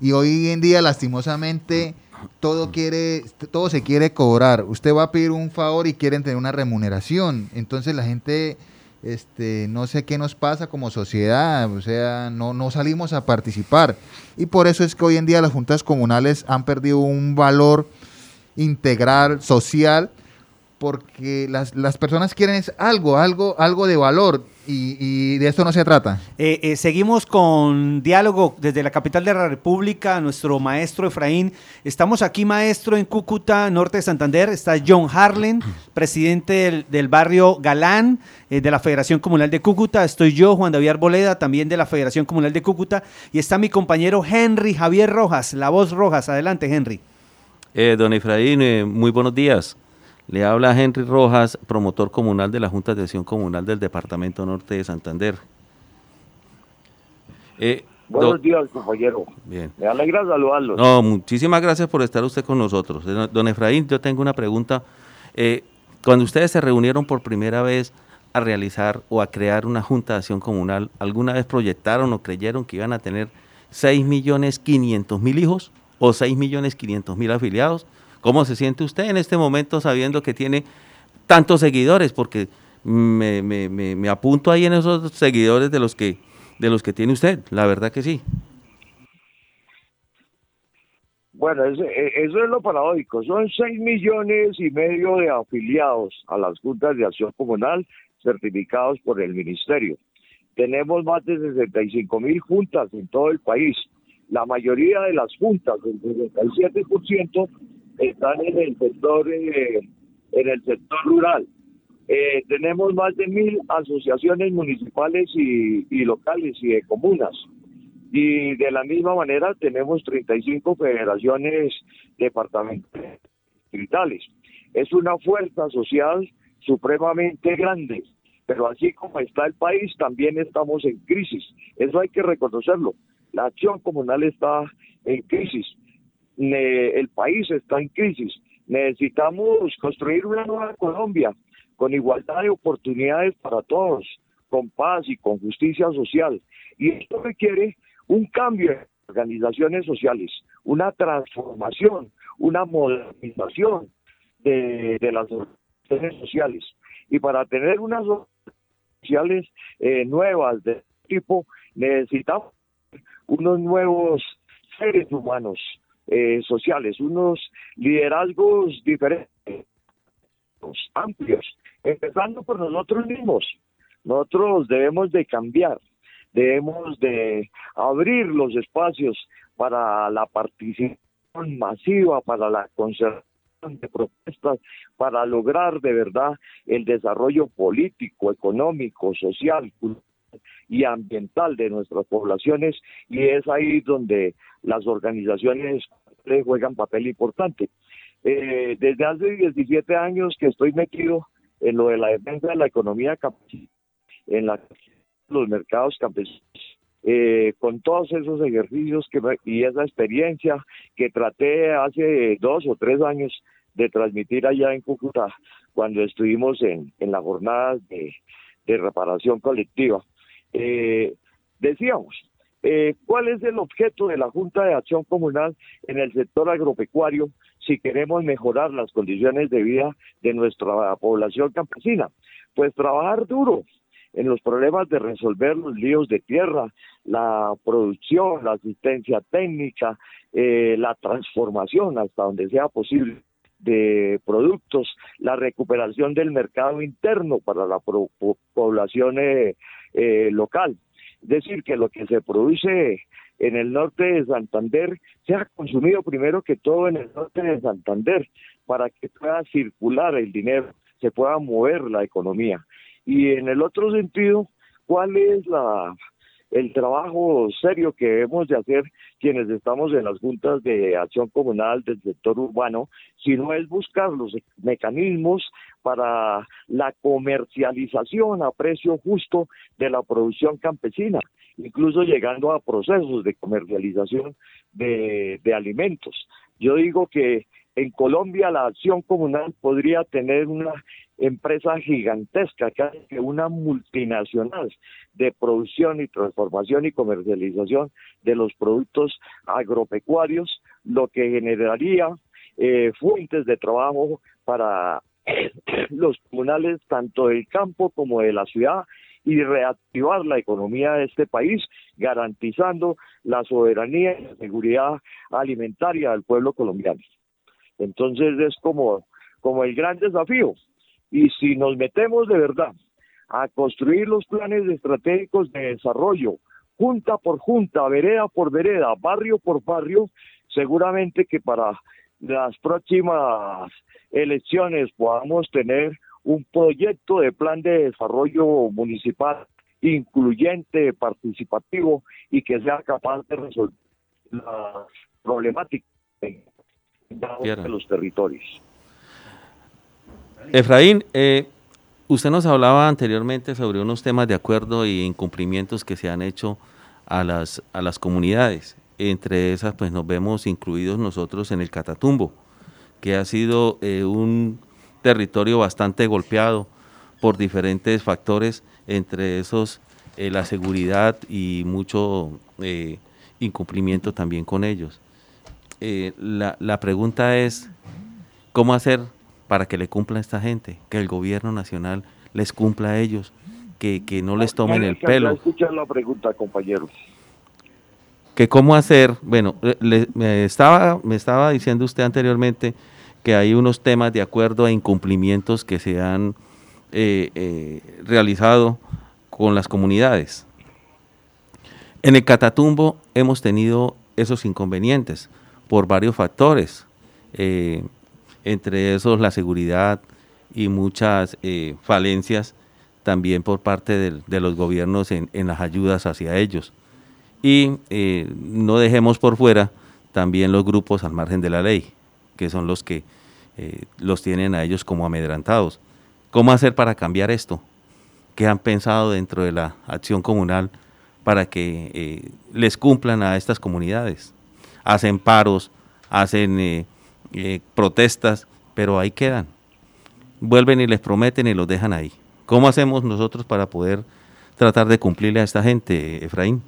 Y hoy en día, lastimosamente, todo quiere, todo se quiere cobrar. Usted va a pedir un favor y quieren tener una remuneración. Entonces la gente este, no sé qué nos pasa como sociedad, o sea, no, no salimos a participar. Y por eso es que hoy en día las juntas comunales han perdido un valor integral, social, porque las, las personas quieren algo, algo, algo de valor y, de esto no se trata. Eh, eh, seguimos con diálogo desde la capital de la República, nuestro maestro Efraín. Estamos aquí, maestro, en Cúcuta, norte de Santander. Está John Harlen, presidente del, barrio Galán eh, de la Federación Comunal de Cúcuta. Estoy yo, Juan David Arboleda, también de la Federación Comunal de Cúcuta. Y está mi compañero Henry Javier Rojas, la voz Rojas. Adelante, Henry. don Efraín, muy buenos días. Le habla Henry Rojas, promotor comunal de la Junta de Acción Comunal del Departamento Norte de Santander. Eh, Buenos días, compañero. Bien. Me alegra saludarlo. No, muchísimas gracias por estar usted con nosotros. Eh, don Efraín, yo tengo una pregunta. Eh, cuando ustedes se reunieron por primera vez a realizar o a crear una Junta de Acción Comunal, ¿alguna vez proyectaron o creyeron que iban a tener 6 millones 500 mil hijos o 6 millones 500 mil afiliados? ¿Cómo se siente usted en este momento sabiendo que tiene tantos seguidores? Porque me, apunto ahí en esos seguidores de los que de los que tiene usted, la verdad que sí. Bueno, eso, e, eso es lo paradójico. Son 6 millones y medio de afiliados a las juntas de acción comunal certificados por el ministerio. Tenemos más de 65 mil juntas en todo el país. La mayoría de las juntas, el 67%, están en el sector, eh, en el sector rural. Eh, tenemos más de mil asociaciones municipales y, locales y de comunas. Y de la misma manera tenemos 35 federaciones departamentales. Es una fuerza social supremamente grande, pero así como está el país, también estamos en crisis. Eso hay que reconocerlo. La acción comunal está en crisis. El país está en crisis. Necesitamos construir una nueva Colombia con igualdad de oportunidades para todos, con paz y con justicia social. Y esto requiere un cambio en organizaciones sociales, una transformación, una modernización de, las organizaciones sociales. Y para tener unas sociales eh, nuevas de este tipo, necesitamos unos nuevos seres humanos eh, sociales, unos liderazgos diferentes, amplios, empezando por nosotros mismos. Nosotros debemos de cambiar, debemos de abrir los espacios para la participación masiva, para la conservación de propuestas, para lograr de verdad el desarrollo político, económico, social, y ambiental de nuestras poblaciones y es ahí donde las organizaciones juegan papel importante. Eh, desde hace 17 años que estoy metido en lo de la defensa de la economía campesina, en la los mercados campesinos. Eh, con todos esos ejercicios que, y esa experiencia que traté hace dos o tres años de transmitir allá en Cúcuta cuando estuvimos en, en la jornada de, reparación colectiva. Eh, decíamos, eh, ¿cuál es el objeto de la Junta de Acción Comunal en el sector agropecuario si queremos mejorar las condiciones de vida de nuestra población campesina? Pues trabajar duro, en los problemas de resolver los líos de tierra, la producción, la asistencia técnica, eh, la transformación hasta donde sea posible de productos, la recuperación del mercado interno para la población eh, eh, local. Es decir, que lo que se produce en el norte de Santander sea consumido primero que todo en el norte de Santander para que pueda circular el dinero, se pueda mover la economía. Y en el otro sentido, ¿cuál es la el trabajo serio que debemos de hacer quienes estamos en las juntas de acción comunal del sector urbano, sino es buscar los mecanismos para la comercialización a precio justo de la producción campesina, incluso llegando a procesos de comercialización de, de alimentos. Yo digo que en Colombia la acción comunal podría tener una empresa gigantesca, casi una multinacional de producción y transformación y comercialización de los productos agropecuarios, lo que generaría eh, fuentes de trabajo para los comunales tanto del campo como de la ciudad y reactivar la economía de este país, garantizando la soberanía y la seguridad alimentaria del pueblo colombiano. Entonces es como, como el gran desafío. Y si nos metemos de verdad a construir los planes estratégicos de desarrollo, junta por junta, vereda por vereda, barrio por barrio, seguramente que para las próximas elecciones podamos tener un proyecto de plan de desarrollo municipal incluyente, participativo y que sea capaz de resolver las problemáticas de los territorios. Efraín, eh, usted nos hablaba anteriormente sobre unos temas de acuerdo y incumplimientos que se han hecho a las, a las comunidades. Entre esas, pues nos vemos incluidos nosotros en el Catatumbo, que ha sido eh, un territorio bastante golpeado por diferentes factores, entre esos eh, la seguridad y mucho incumplimiento también con ellos. la, la pregunta es, ¿cómo hacer para que le cumpla a esta gente, que el gobierno nacional les cumpla a ellos, que, que no les tomen el pelo. escuchar la pregunta, compañeros. Que cómo hacer, bueno, eh, le- me, estaba, me estaba diciendo usted anteriormente que hay unos temas de acuerdo a incumplimientos que se han eh, eh, realizado con las comunidades. En el Catatumbo hemos tenido esos inconvenientes por varios factores, eh, entre esos la seguridad y muchas eh, falencias también por parte de los gobiernos en, las ayudas hacia ellos. Y eh, no dejemos por fuera también los grupos al margen de la ley, que son los que eh, los tienen a ellos como amedrantados. ¿Cómo hacer para cambiar esto? ¿Qué han pensado dentro de la acción comunal para que les cumplan a estas comunidades? Hacen paros, hacen eh, protestas, pero ahí quedan. Vuelven y les prometen y los dejan ahí. ¿Cómo hacemos nosotros para poder tratar de cumplirle a esta gente, Efraín?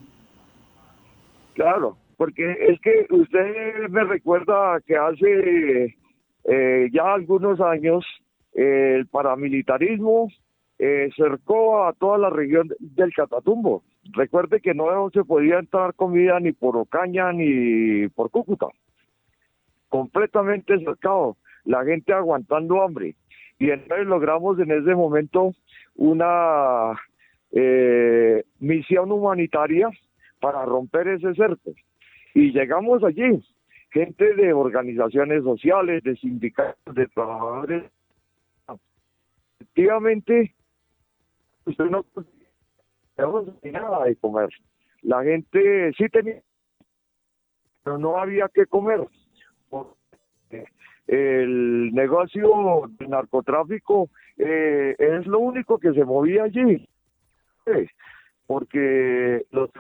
Claro, porque es que usted me recuerda que hace eh, ya algunos años eh, el paramilitarismo eh, cercó a toda la región del Catatumbo. Recuerde que no se podía entrar comida ni por Ocaña ni por Cúcuta. Completamente cercado, la gente aguantando hambre. Y entonces logramos en ese momento una eh, misión humanitaria para romper ese cerco. Y llegamos allí, gente de organizaciones sociales, de sindicatos, de trabajadores. Efectivamente, usted no tenemos nada de comer. La gente sí tenía, pero no había que comer. El negocio de narcotráfico eh, es lo único que se movía allí. Eh, Porque los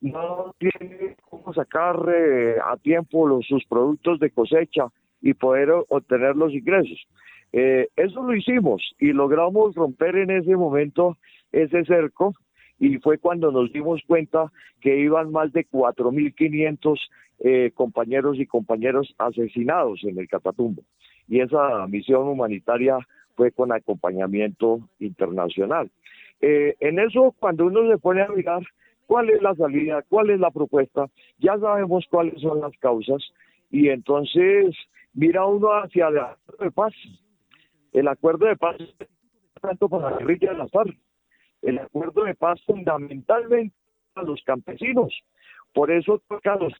no tienen cómo sacar eh, a tiempo los, sus productos de cosecha y poder obtener los ingresos. Eh, eso lo hicimos y logramos romper en ese momento ese cerco y fue cuando nos dimos cuenta que iban más de 4.500 eh, compañeros y compañeros asesinados en el Catatumbo. Y esa misión humanitaria fue con acompañamiento internacional. Eh, en eso, cuando uno se pone a mirar cuál es la salida, cuál es la propuesta, ya sabemos cuáles son las causas y entonces mira uno hacia el acuerdo de paz. El acuerdo de paz tanto para la guerrilla de la FARC. El acuerdo de paz fundamentalmente para los campesinos. Por eso toca los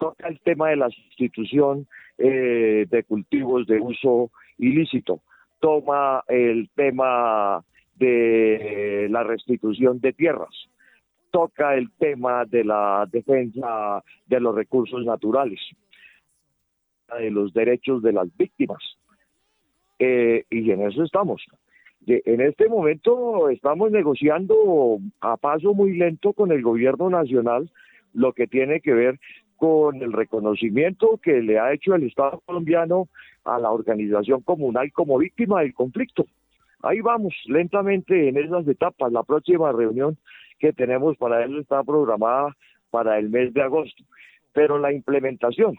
toca el tema de la sustitución eh, de cultivos de uso ilícito, toma el tema de la restitución de tierras, toca el tema de la defensa de los recursos naturales, de los derechos de las víctimas. Eh, y en eso estamos. En este momento estamos negociando a paso muy lento con el gobierno nacional lo que tiene que ver con el reconocimiento que le ha hecho el Estado colombiano a la organización comunal como víctima del conflicto. Ahí vamos, lentamente en esas etapas. La próxima reunión que tenemos para eso está programada para el mes de agosto. Pero la implementación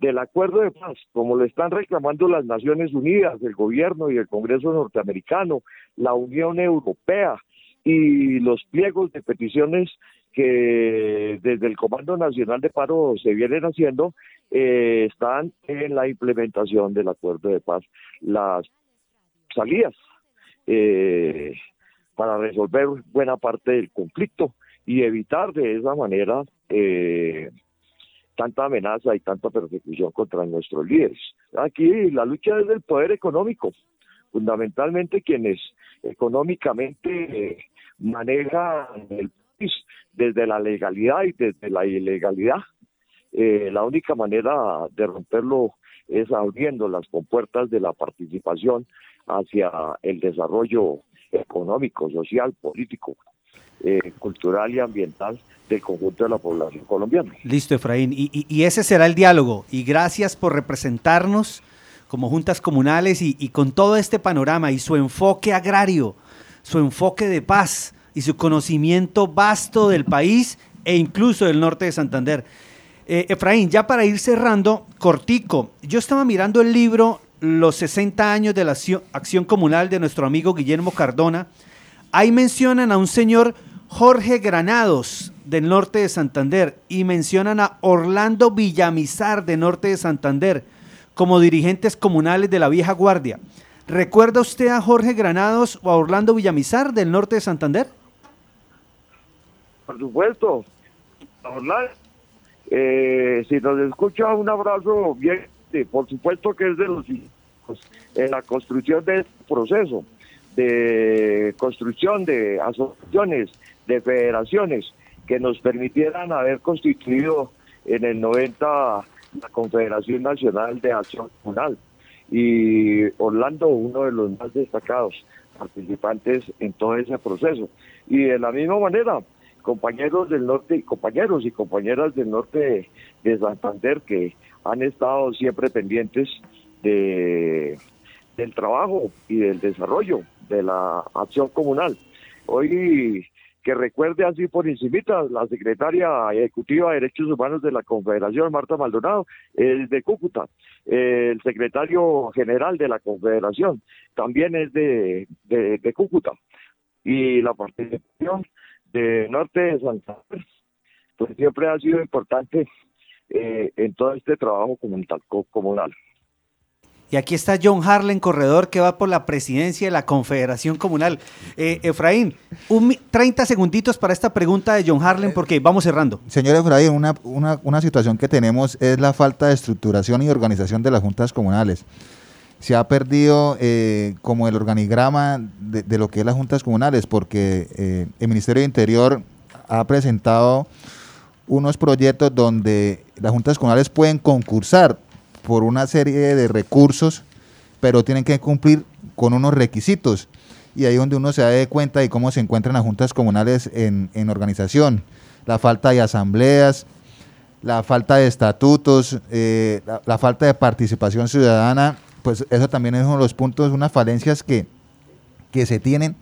del acuerdo de paz, como lo están reclamando las Naciones Unidas, el gobierno y el Congreso norteamericano, la Unión Europea y los pliegos de peticiones que desde el Comando Nacional de Paro se vienen haciendo, eh, están en la implementación del acuerdo de paz. Las salidas eh, para resolver buena parte del conflicto y evitar de esa manera eh, tanta amenaza y tanta persecución contra nuestros líderes. Aquí la lucha es del poder económico, fundamentalmente quienes económicamente eh, manejan el país desde la legalidad y desde la ilegalidad. Eh, la única manera de romperlo es abriendo las compuertas de la participación hacia el desarrollo económico, social, político, eh, cultural y ambiental del conjunto de la población colombiana. Listo, Efraín. Y, ese será el diálogo. Y gracias por representarnos como juntas comunales y, y con todo este panorama y su enfoque agrario, su enfoque de paz y su conocimiento vasto del país e incluso del norte de Santander. Eh, Efraín, ya para ir cerrando, cortico, yo estaba mirando el libro los 60 años de la acción comunal de nuestro amigo Guillermo Cardona, ahí mencionan a un señor Jorge Granados del norte de Santander y mencionan a Orlando Villamizar de norte de Santander como dirigentes comunales de la vieja guardia. ¿Recuerda usted a Jorge Granados o a Orlando Villamizar del norte de Santander? Por supuesto. Orlando, eh, si nos escucha, un abrazo bien. Por supuesto que es de los en la construcción de este proceso de construcción de asociaciones, de federaciones que nos permitieran haber constituido en el 90 la Confederación Nacional de Acción Comunal y Orlando uno de los más destacados participantes en todo ese proceso. Y de la misma manera, compañeros del norte, compañeros y compañeras del norte de, Santander que han estado siempre pendientes de, del trabajo y del desarrollo de la acción comunal. Hoy que recuerde así por encimita, la secretaria ejecutiva de Derechos Humanos de la Confederación, Marta Maldonado, es de Cúcuta. El secretario general de la Confederación también es de, de, Cúcuta. Y la participación de Norte de Santa pues siempre ha sido importante eh, en todo este trabajo comunal. Y aquí está John Harlen, corredor que va por la presidencia de la Confederación Comunal. Eh, Efraín, un, 30 segunditos para esta pregunta de John Harlen porque vamos cerrando. Señor Efraín, una, una, situación que tenemos es la falta de estructuración y organización de las juntas comunales. Se ha perdido eh, como el organigrama de, lo que es las juntas comunales porque eh, el Ministerio de Interior ha presentado unos proyectos donde las juntas comunales pueden concursar por una serie de recursos, pero tienen que cumplir con unos requisitos. Y ahí donde uno se da cuenta de cómo se encuentran las juntas comunales en, organización. La falta de asambleas, la falta de estatutos, eh, la, falta de participación ciudadana, pues eso también es uno de los puntos, unas falencias que, que se tienen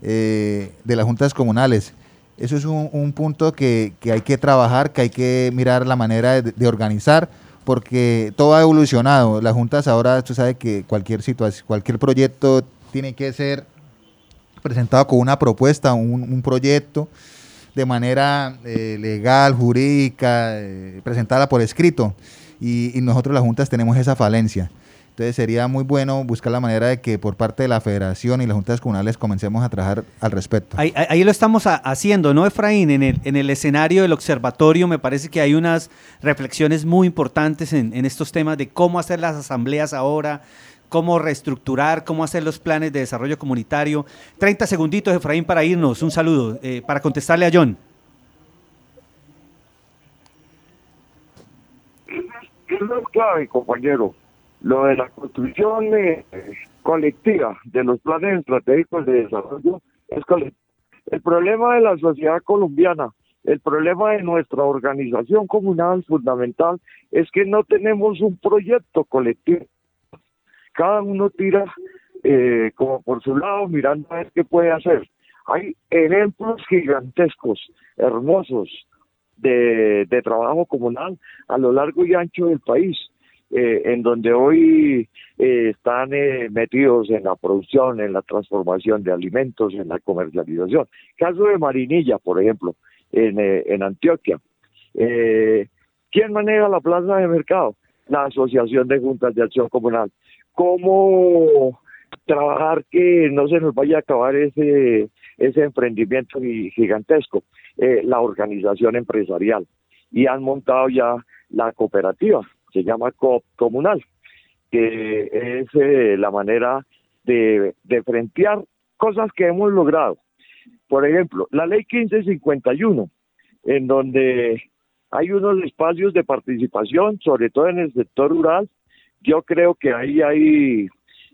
eh, de las juntas comunales. Eso es un, punto que, hay que trabajar, que hay que mirar la manera de organizar porque todo ha evolucionado. Las juntas ahora, tú sabes que cualquier situación, cualquier proyecto tiene que ser presentado con una propuesta, un, proyecto de manera eh, legal, jurídica, eh, presentada por escrito. y, nosotros las juntas tenemos esa falencia. Entonces sería muy bueno buscar la manera de que por parte de la federación y las juntas comunales comencemos a trabajar al respecto. Ahí, lo estamos haciendo, ¿no, Efraín? En el, en el escenario del observatorio me parece que hay unas reflexiones muy importantes en, estos temas de cómo hacer las asambleas ahora, cómo reestructurar, cómo hacer los planes de desarrollo comunitario. 30 segunditos, Efraín, para irnos. Un saludo, eh, para contestarle a John. Es clave, compañero lo de la construcción eh, colectiva de los planes estratégicos de desarrollo es colectivo. El problema de la sociedad colombiana, el problema de nuestra organización comunal fundamental es que no tenemos un proyecto colectivo. Cada uno tira eh, como por su lado mirando a ver qué puede hacer. Hay ejemplos gigantescos, hermosos, de trabajo comunal a lo largo y ancho del país eh, en donde hoy eh, están eh, metidos en la producción, en la transformación de alimentos, en la comercialización. Caso de Marinilla, por ejemplo, en, en Antioquia. ¿Quién maneja la plaza de mercado? La Asociación de Juntas de Acción Comunal. ¿Cómo trabajar que no se nos vaya a acabar ese, ese emprendimiento gigantesco? la organización empresarial. Y han montado ya la cooperativa se llama COP comunal, que es eh, la manera de, de frentear cosas que hemos logrado. Por ejemplo, la ley 1551, en donde hay unos espacios de participación, sobre todo en el sector rural, yo creo que ahí hay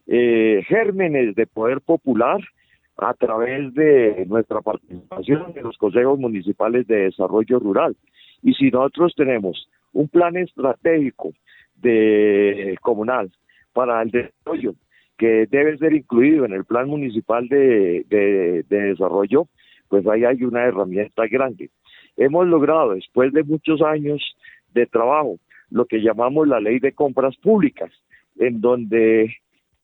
eh, gérmenes de poder popular a través de nuestra participación en los consejos municipales de desarrollo rural. Y si nosotros tenemos un plan estratégico de comunal para el desarrollo que debe ser incluido en el plan municipal de, de, desarrollo, pues ahí hay una herramienta grande. Hemos logrado, después de muchos años de trabajo, lo que llamamos la ley de compras públicas, en donde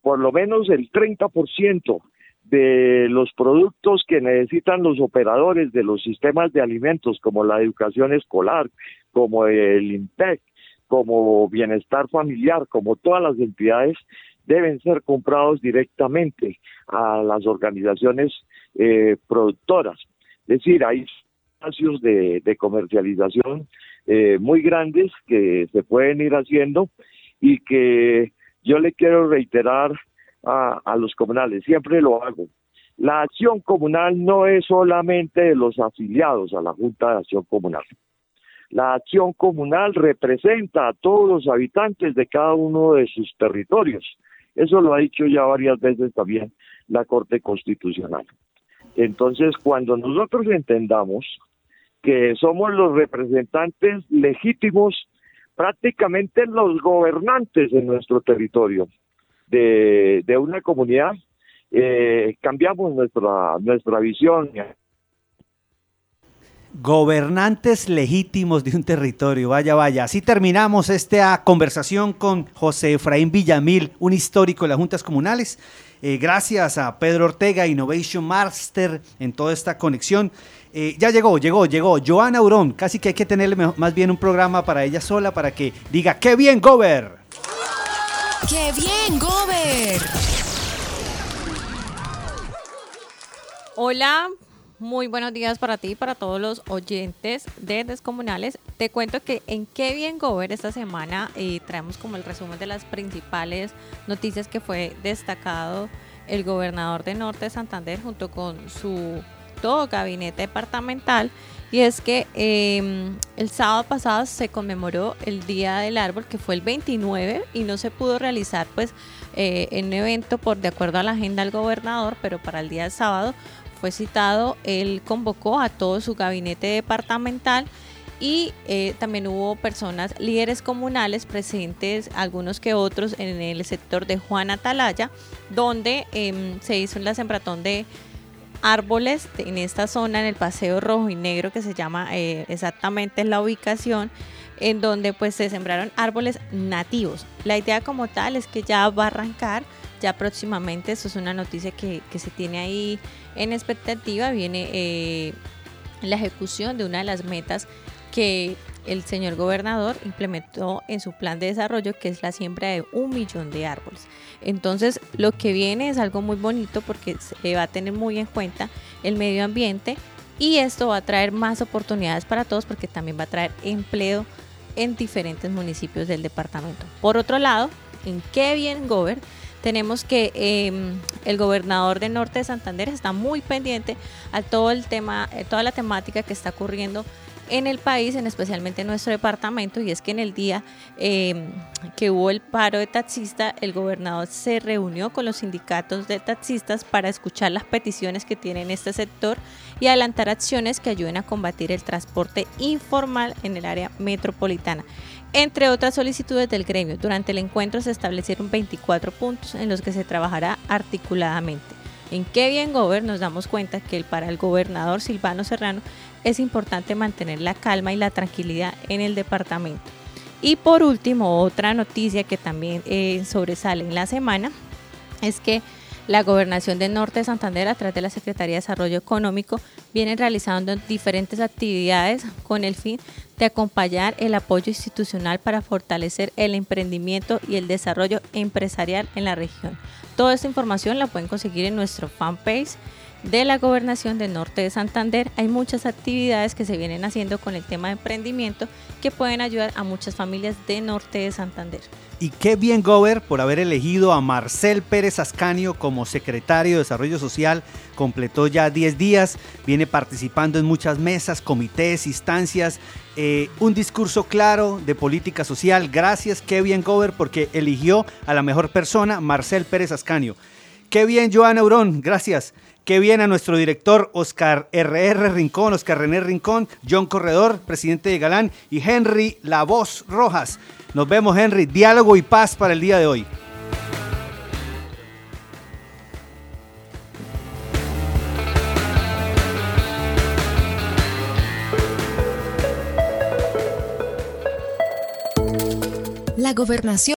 por lo menos el 30% de los productos que necesitan los operadores de los sistemas de alimentos, como la educación escolar, como el INPEC, como bienestar familiar, como todas las entidades, deben ser comprados directamente a las organizaciones eh, productoras. Es decir, hay espacios de, comercialización eh, muy grandes que se pueden ir haciendo y que yo le quiero reiterar a, los comunales, siempre lo hago. La acción comunal no es solamente de los afiliados a la Junta de Acción Comunal. La acción comunal representa a todos los habitantes de cada uno de sus territorios. Eso lo ha dicho ya varias veces también la Corte Constitucional. Entonces, cuando nosotros entendamos que somos los representantes legítimos, prácticamente los gobernantes en nuestro territorio de, una comunidad, eh, cambiamos nuestra, nuestra visión Gobernantes legítimos de un territorio, vaya, vaya. Así terminamos esta conversación con José Efraín Villamil, un histórico de las juntas comunales. Eh, gracias a Pedro Ortega, Innovation Master, en toda esta conexión. Eh, ya llegó, llegó, llegó. Joana Aurón, casi que hay que tenerle más bien un programa para ella sola para que diga, ¡qué bien, Gober! ¡Qué bien, Gober! Hola, muy buenos días para ti y para todos los oyentes de Descomunales. Te cuento que en Qué Bien Gober esta semana eh, traemos como el resumen de las principales noticias que fue destacado el gobernador de Norte de Santander junto con su todo gabinete departamental. Y es que em, el sábado pasado se conmemoró el Día del Árbol, que fue el 29, y no se pudo realizar pues eh, en un evento por de acuerdo a la agenda del gobernador, pero para el día del sábado fue citado, él convocó a todo su gabinete departamental y eh, también hubo personas, líderes comunales presentes, algunos que otros en el sector de Juan Atalaya, donde em, se hizo la sembratón de árboles en esta zona, en el Paseo Rojo y Negro, que se llama eh, exactamente la ubicación, en donde pues se sembraron árboles nativos. La idea como tal es que ya va a arrancar, ya próximamente, eso es una noticia que, que se tiene ahí en expectativa viene eh, la ejecución de una de las metas que el señor gobernador implementó en su plan de desarrollo, que es la siembra de un millón de árboles. Entonces, lo que viene es algo muy bonito porque se va a tener muy en cuenta el medio ambiente y esto va a traer más oportunidades para todos porque también va a traer empleo en diferentes municipios del departamento. Por otro lado, en qué bien Gober tenemos que em, el gobernador de Norte de Santander está muy pendiente a todo el tema, eh, toda la temática que está ocurriendo en el país, en especialmente en nuestro departamento, y es que en el día em, que hubo el paro de taxistas, el gobernador se reunió con los sindicatos de taxistas para escuchar las peticiones que tiene este sector y adelantar acciones que ayuden a combatir el transporte informal en el área metropolitana. Entre otras solicitudes del gremio, durante el encuentro se establecieron 24 puntos en los que se trabajará articuladamente. En qué bien nos damos cuenta que para el gobernador Silvano Serrano es importante mantener la calma y la tranquilidad en el departamento. Y por último, otra noticia que también eh, sobresale en la semana es que la Gobernación del Norte de Santander, a través de la Secretaría de Desarrollo Económico, viene realizando diferentes actividades con el fin de acompañar el apoyo institucional para fortalecer el emprendimiento y el desarrollo empresarial en la región. Toda esta información la pueden conseguir en nuestro fanpage de la Gobernación del Norte de Santander. Hay muchas actividades que se vienen haciendo con el tema de emprendimiento que pueden ayudar a muchas familias de Norte de Santander. Y qué bien, Gober, por haber elegido a Marcel Pérez Ascanio como secretario de Desarrollo Social. Completó ya 10 días, viene participando en muchas mesas, comités, instancias. Eh, un discurso claro de política social. Gracias, qué bien, Gober, porque eligió a la mejor persona, Marcel Pérez Ascanio. Qué bien, Joana Aurón, gracias. Qué bien a nuestro director Oscar RR Rincón, Oscar René Rincón, John Corredor, presidente de Galán, y Henry La Voz Rojas. Nos vemos, Henry. Diálogo y paz para el día de hoy. La gobernación